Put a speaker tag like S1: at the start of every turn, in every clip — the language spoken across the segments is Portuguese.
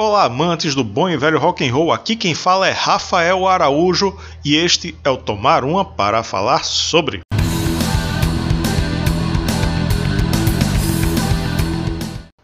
S1: Olá, amantes do bom e velho rock and roll. Aqui quem fala é Rafael Araújo e este é o Tomar Uma para falar sobre.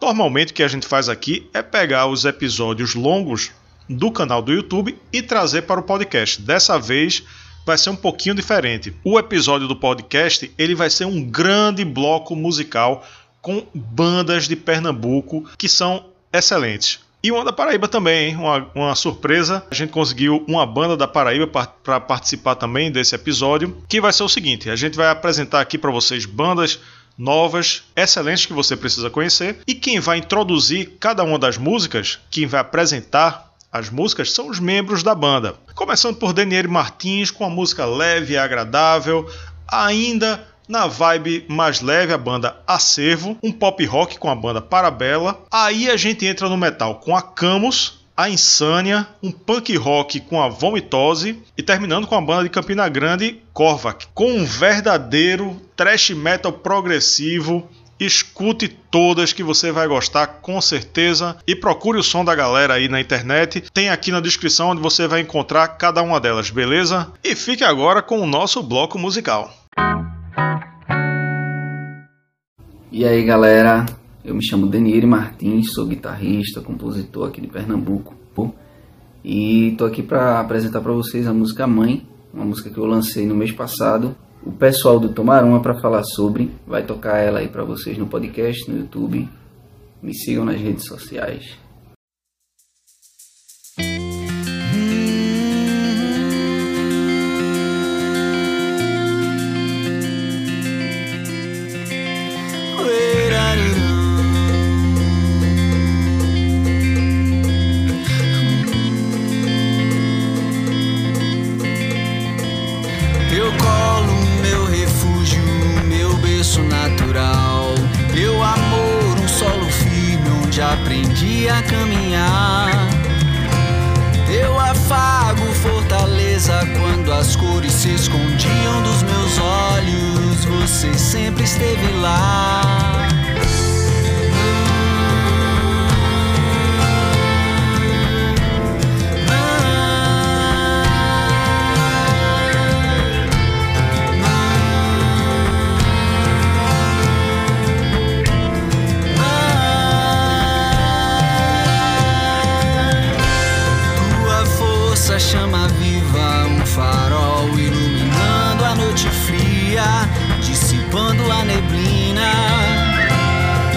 S1: Normalmente o que a gente faz aqui é pegar os episódios longos do canal do YouTube e trazer para o podcast. Dessa vez vai ser um pouquinho diferente. O episódio do podcast ele vai ser um grande bloco musical com bandas de Pernambuco que são excelentes. E uma da Paraíba também, uma, uma surpresa. A gente conseguiu uma banda da Paraíba para participar também desse episódio, que vai ser o seguinte: a gente vai apresentar aqui para vocês bandas novas, excelentes que você precisa conhecer. E quem vai introduzir cada uma das músicas, quem vai apresentar as músicas são os membros da banda. Começando por Daniele Martins com a música leve e agradável, ainda na vibe mais leve a banda Acervo, um pop rock com a banda Parabela. Aí a gente entra no metal com a Camus, a Insânia, um punk rock com a Vomitose e terminando com a banda de Campina Grande, Korvac, com um verdadeiro thrash metal progressivo. Escute todas que você vai gostar com certeza e procure o som da galera aí na internet. Tem aqui na descrição onde você vai encontrar cada uma delas, beleza? E fique agora com o nosso bloco musical.
S2: E aí galera, eu me chamo Denire Martins, sou guitarrista, compositor aqui de Pernambuco e tô aqui para apresentar para vocês a música Mãe, uma música que eu lancei no mês passado. O pessoal do Tomaruma para falar sobre vai tocar ela aí para vocês no podcast, no YouTube. Me sigam nas redes sociais.
S3: Aprendi a caminhar. Eu afago fortaleza quando as cores se escondiam dos meus olhos. Você sempre esteve lá. Dissipando a neblina.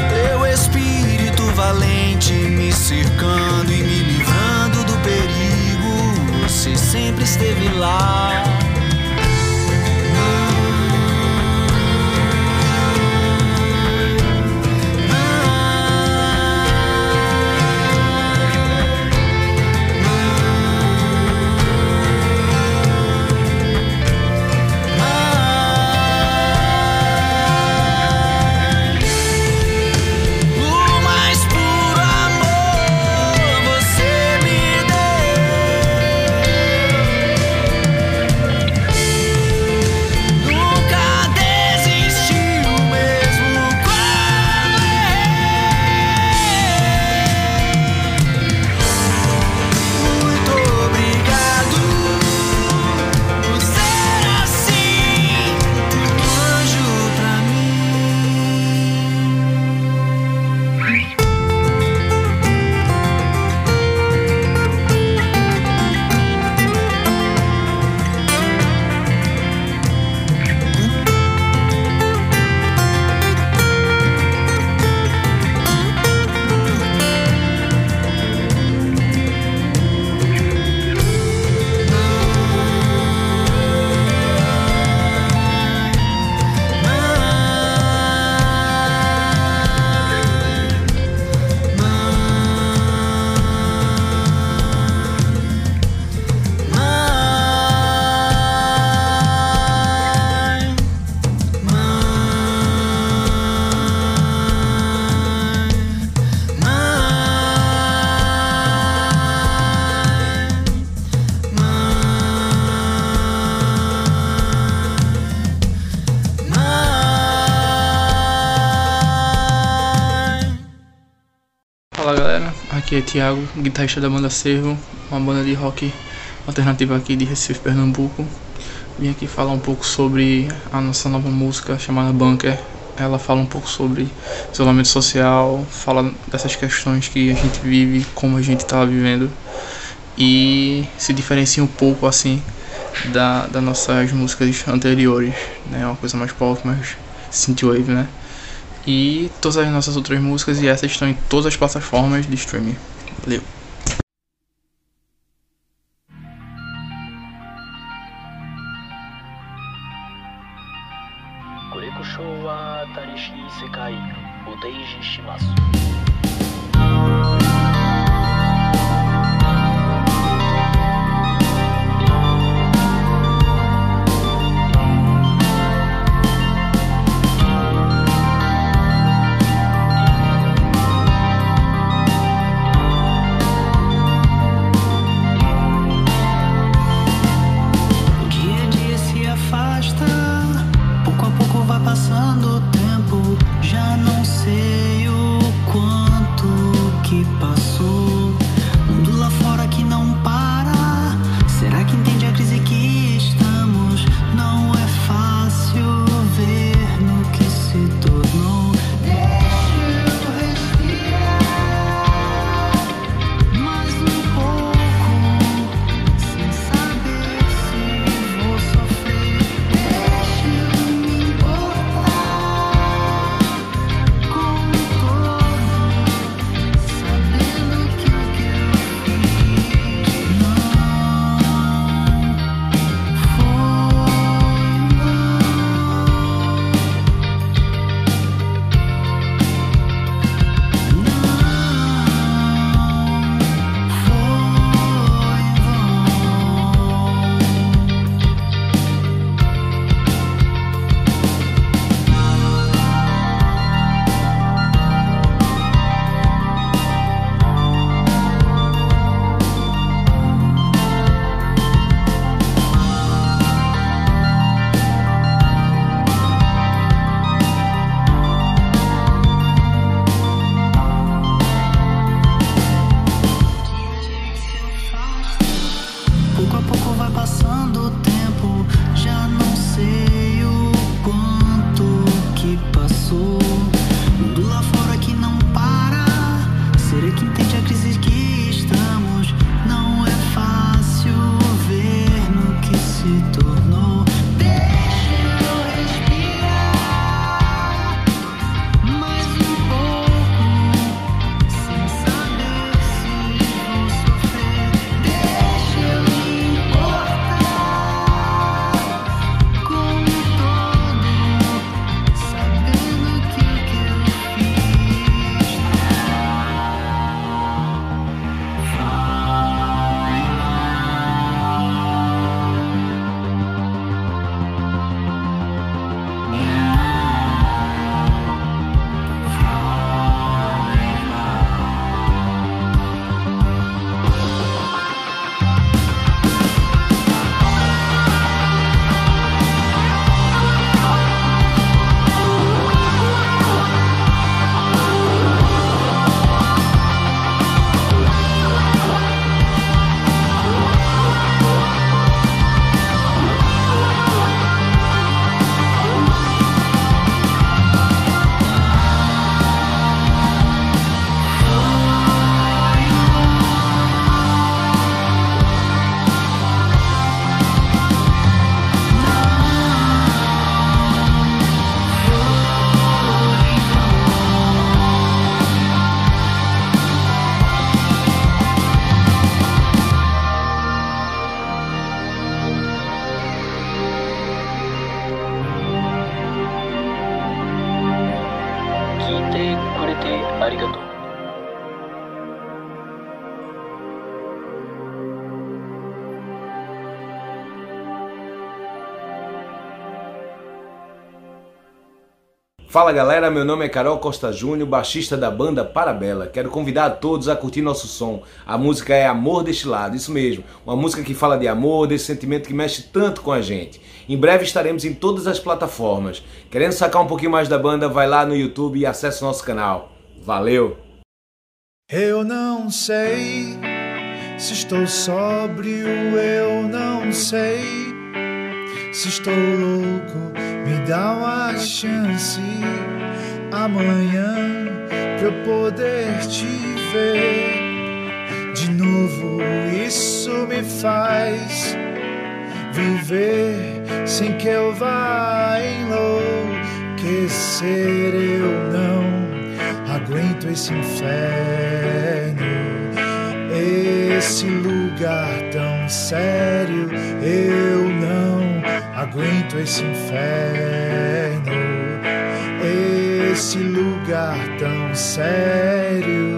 S3: Teu espírito valente me cercando e me livrando do perigo. Você sempre esteve lá. Aqui é Thiago, guitarrista da banda Servo, uma banda de rock alternativa aqui de Recife, Pernambuco. Vim aqui falar um pouco sobre a nossa nova música chamada Bunker. Ela fala um pouco sobre isolamento social, fala dessas questões que a gente vive, como a gente está vivendo e se diferencia um pouco assim da, das nossas músicas anteriores, né? Uma coisa mais pop, mais synthwave, né? E todas as nossas outras músicas e essas estão em todas as plataformas de streaming. Valeu! てありがとう。
S4: Fala galera, meu nome é Carol Costa Júnior, baixista da banda Parabela. Quero convidar a todos a curtir nosso som. A música é Amor Destilado, isso mesmo. Uma música que fala de amor, desse sentimento que mexe tanto com a gente. Em breve estaremos em todas as plataformas. Querendo sacar um pouquinho mais da banda, vai lá no YouTube e acesse nosso canal. Valeu!
S5: Eu não sei se estou sóbrio, eu não sei se estou louco. Me dá uma chance amanhã pra eu poder te ver de novo. Isso me faz viver sem que eu vá enlouquecer. Eu não aguento esse inferno, esse lugar tão sério. Aguento esse inferno, esse lugar tão sério.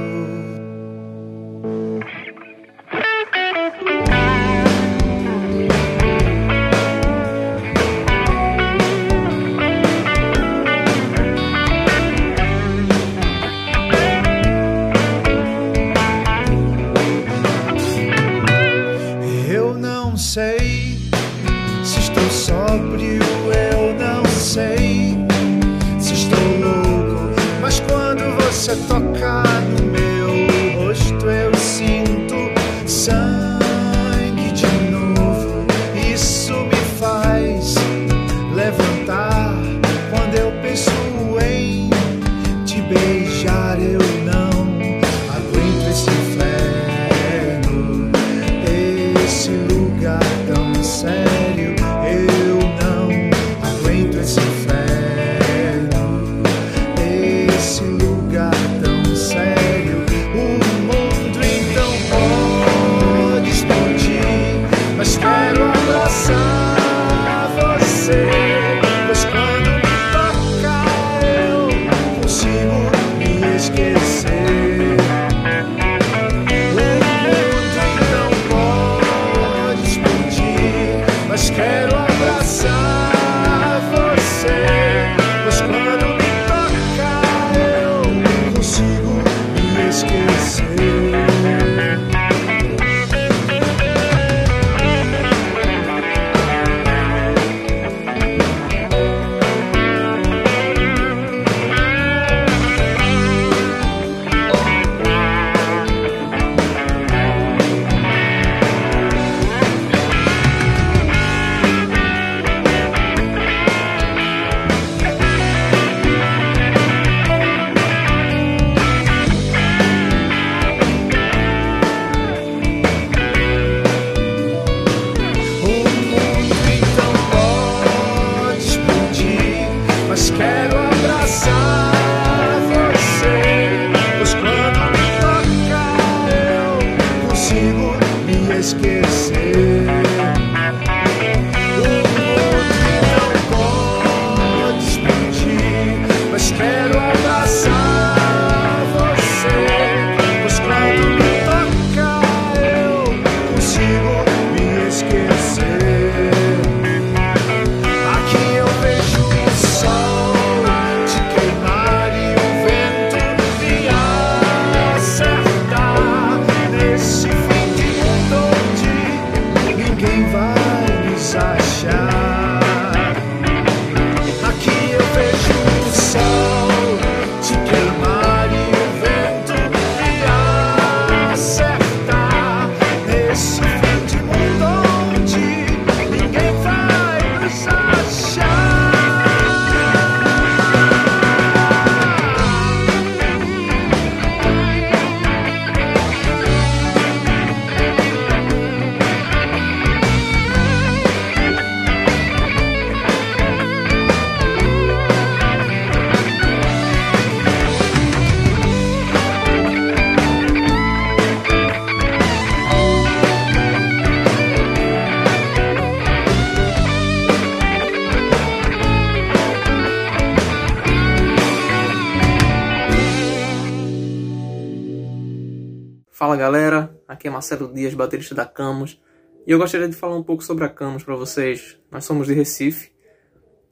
S6: Fala galera, aqui é Marcelo Dias, baterista da Camus, e eu gostaria de falar um pouco sobre a Camus para vocês. Nós somos de Recife,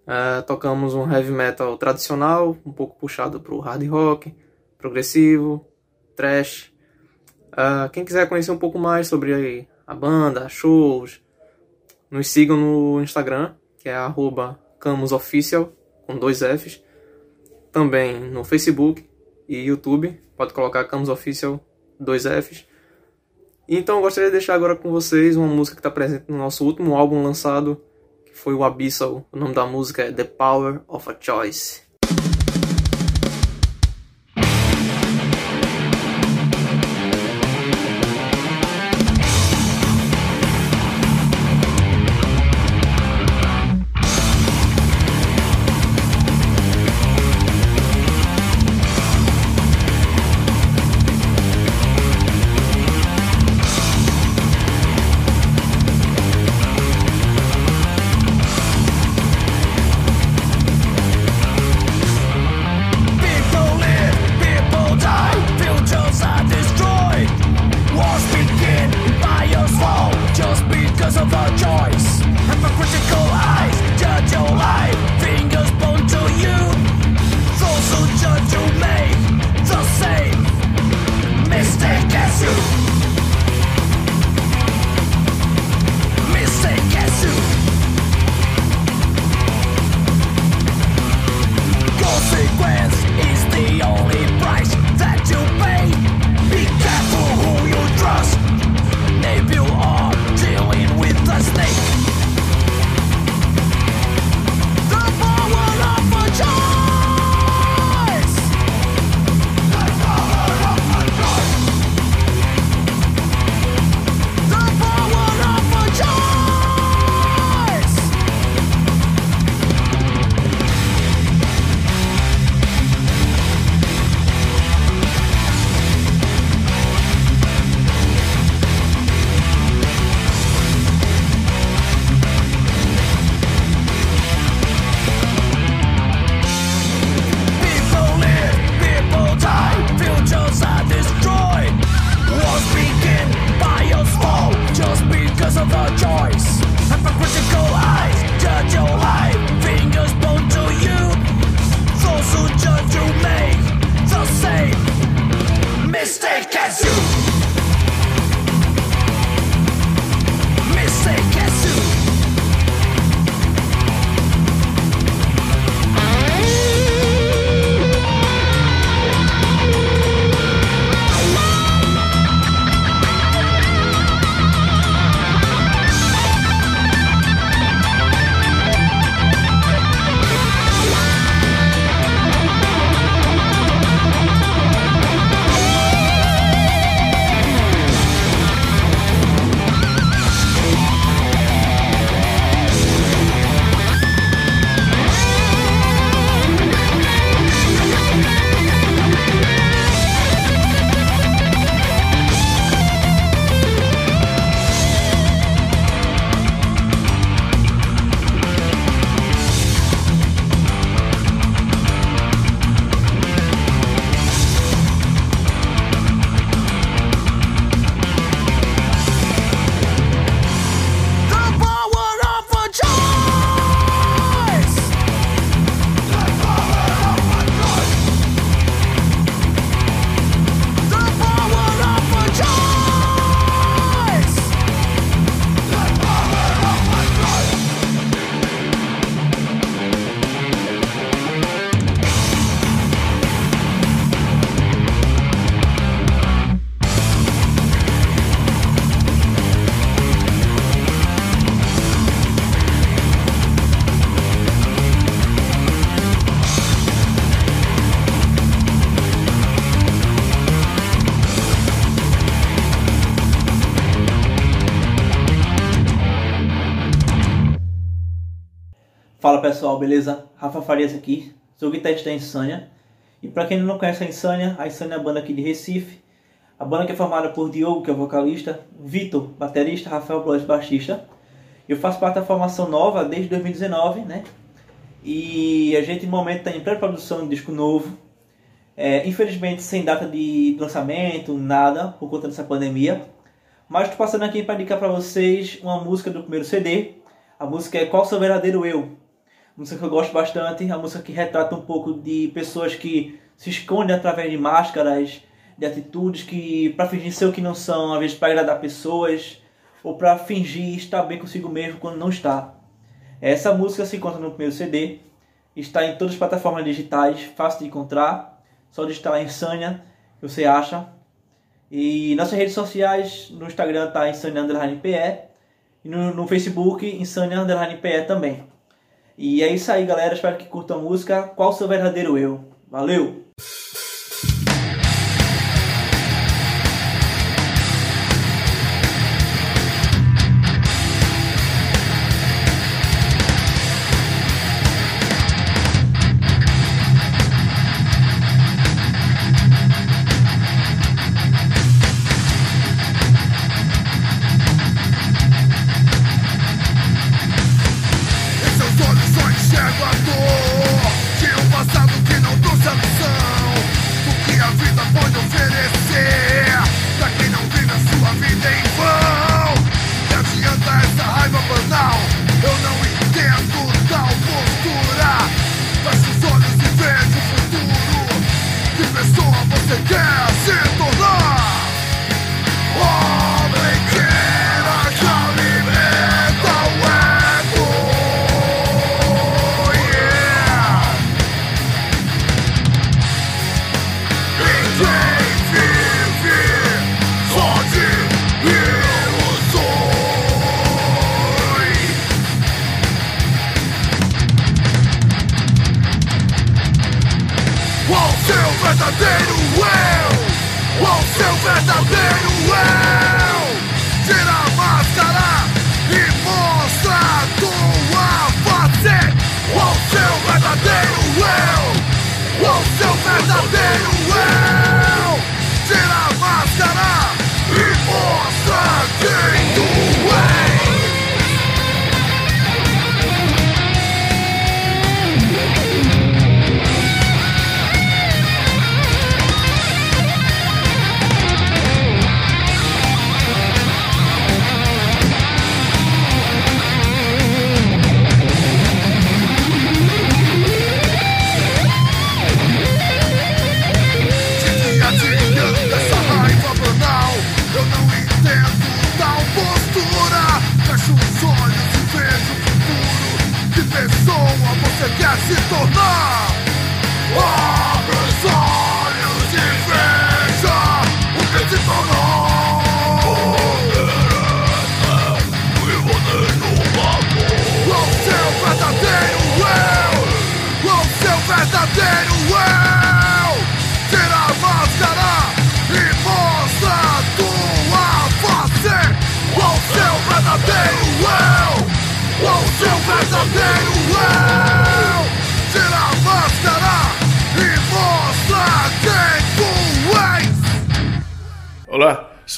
S6: eh, tocamos um heavy metal tradicional, um pouco puxado pro hard rock, progressivo, trash. Eh, quem quiser conhecer um pouco mais sobre a banda, shows, nos sigam no Instagram, que é arroba camusofficial, com dois Fs. Também no Facebook e YouTube, pode colocar Camus Official dois Fs. Então eu gostaria de deixar agora com vocês uma música que está presente no nosso último álbum lançado, que foi o Abyssal. O nome da música é The Power of a Choice.
S7: Fala pessoal, beleza? Rafa Farias aqui, sou guitarrista da Insânia. E para quem não conhece a Insânia, a Insânia é a banda aqui de Recife. A banda que é formada por Diogo, que é o vocalista, Vitor, baterista, Rafael Blois, baixista. Eu faço parte da formação nova desde 2019, né? E a gente no momento está em pré-produção de um disco novo. É, infelizmente sem data de lançamento, nada, por conta dessa pandemia. Mas estou passando aqui para indicar para vocês uma música do primeiro CD. A música é Qual Seu Verdadeiro Eu? música que eu gosto bastante, a música que retrata um pouco de pessoas que se escondem através de máscaras, de atitudes que para fingir ser o que não são, às vezes para agradar pessoas ou para fingir estar bem consigo mesmo quando não está. Essa música se encontra no primeiro CD, está em todas as plataformas digitais, fácil de encontrar, só digitar lá Insânia, que você acha.
S8: E nossas redes sociais, no Instagram tá Insânia PE e no, no Facebook Insânia PE também. E é isso aí, galera. Espero que curtam a música. Qual o seu verdadeiro eu? Valeu!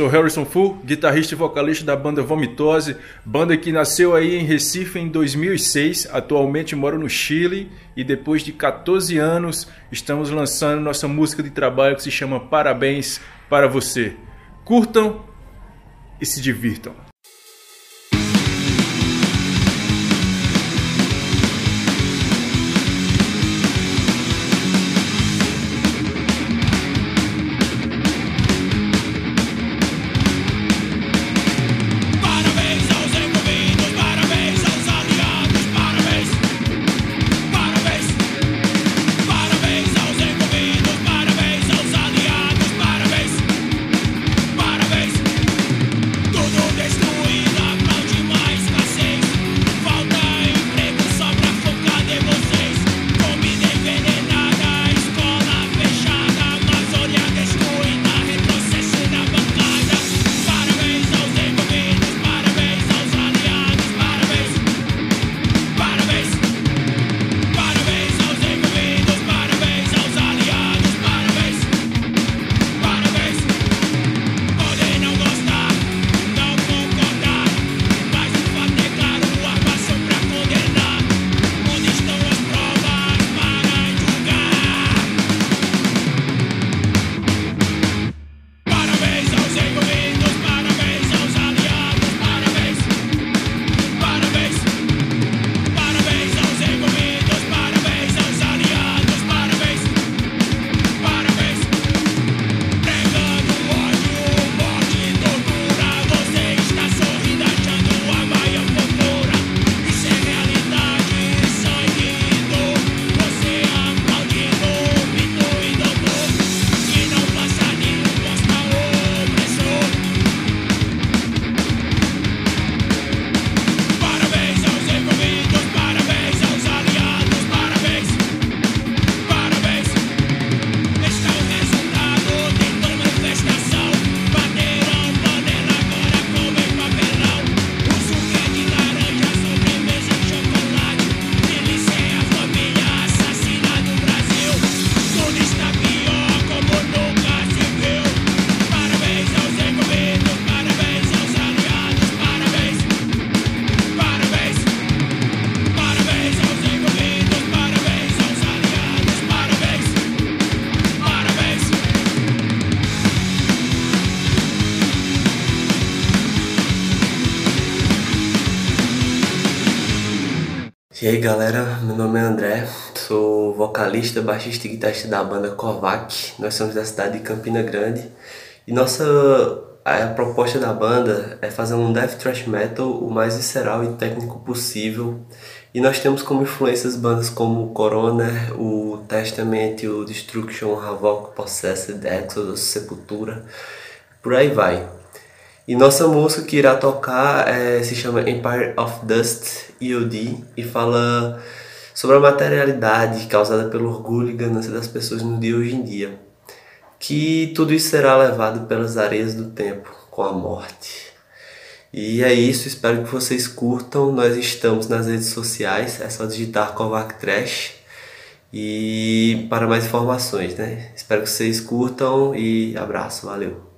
S9: sou Harrison Fu, guitarrista e vocalista da banda Vomitose, banda que nasceu aí em Recife em 2006, atualmente moro no Chile e depois de 14 anos estamos lançando nossa música de trabalho que se chama Parabéns para você. Curtam e se divirtam.
S10: Galera, meu nome é André, sou vocalista, baixista e guitarrista da banda Kovac. Nós somos da cidade de Campina Grande e nossa a proposta da banda é fazer um death thrash metal o mais visceral e técnico possível. E nós temos como influências bandas como o Coroner, o Testament, o Destruction, Havoc, Possessed, Exodus, Sepultura, por aí vai. E nossa música que irá tocar é, se chama Empire of Dust EOD e fala sobre a materialidade causada pelo orgulho e ganância das pessoas no dia hoje em dia. Que tudo isso será levado pelas areias do tempo com a morte. E é isso, espero que vocês curtam. Nós estamos nas redes sociais, é só digitar Kovac Trash. E para mais informações, né? Espero que vocês curtam e abraço, valeu!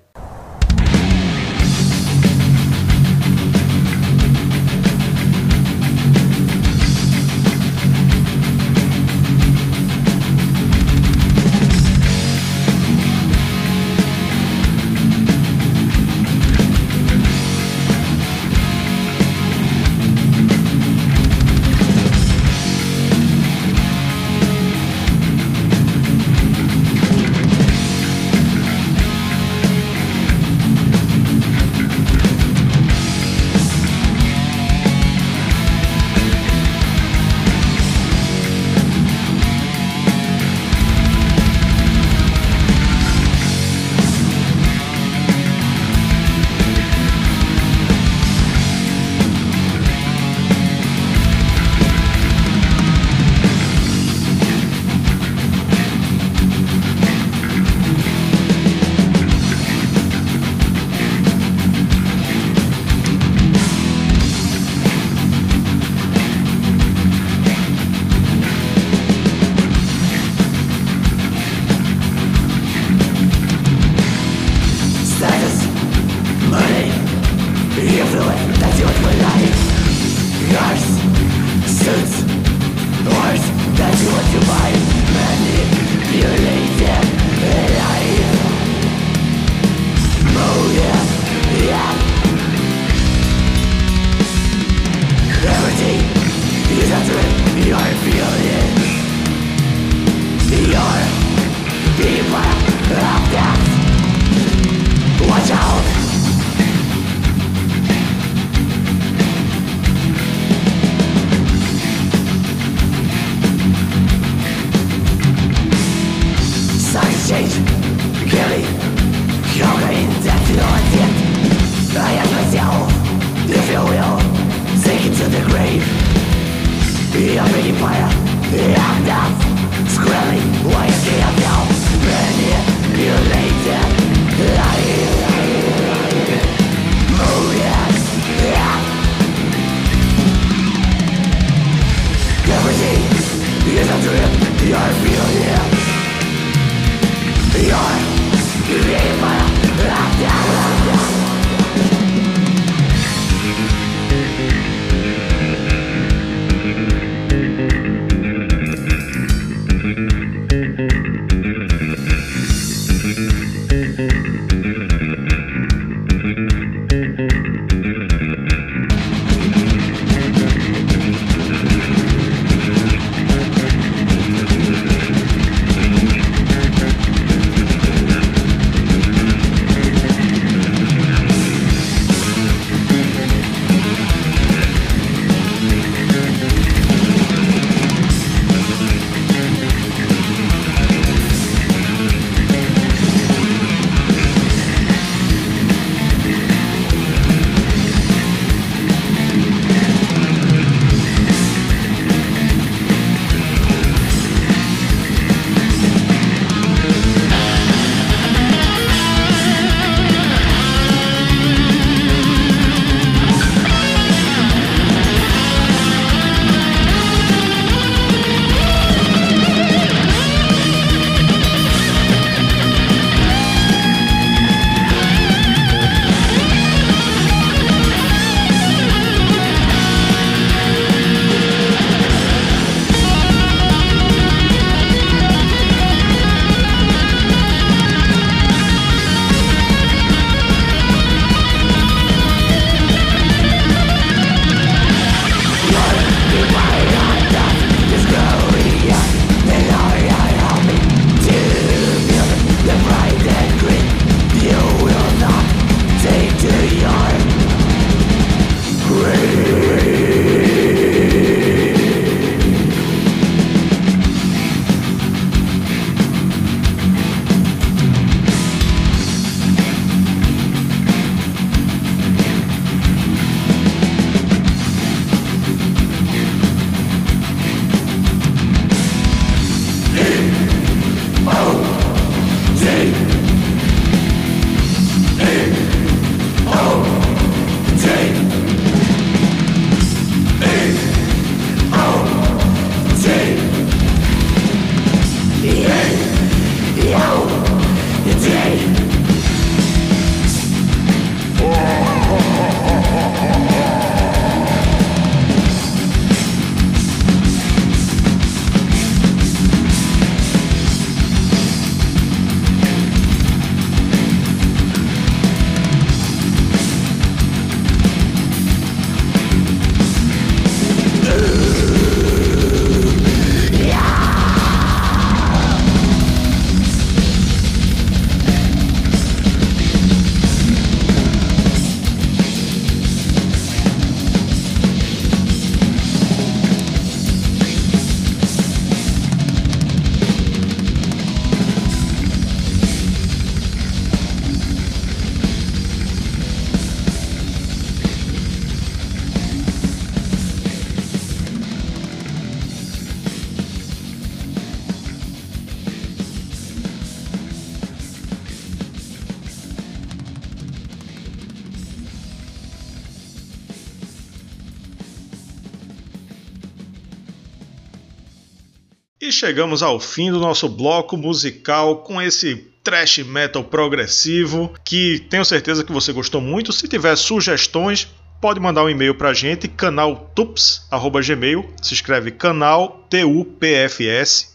S1: Chegamos ao fim do nosso bloco musical com esse trash metal progressivo que tenho certeza que você gostou muito. Se tiver sugestões, pode mandar um e-mail pra gente, canaltups@gmail, se escreve canal t u p f s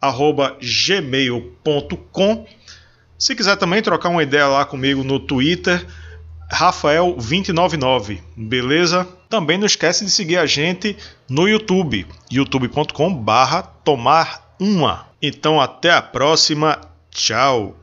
S1: arroba gmail.com. Se quiser também trocar uma ideia lá comigo no Twitter, Rafael299, beleza? Também não esquece de seguir a gente no YouTube, youtube.com barra tomar uma. Então até a próxima, tchau!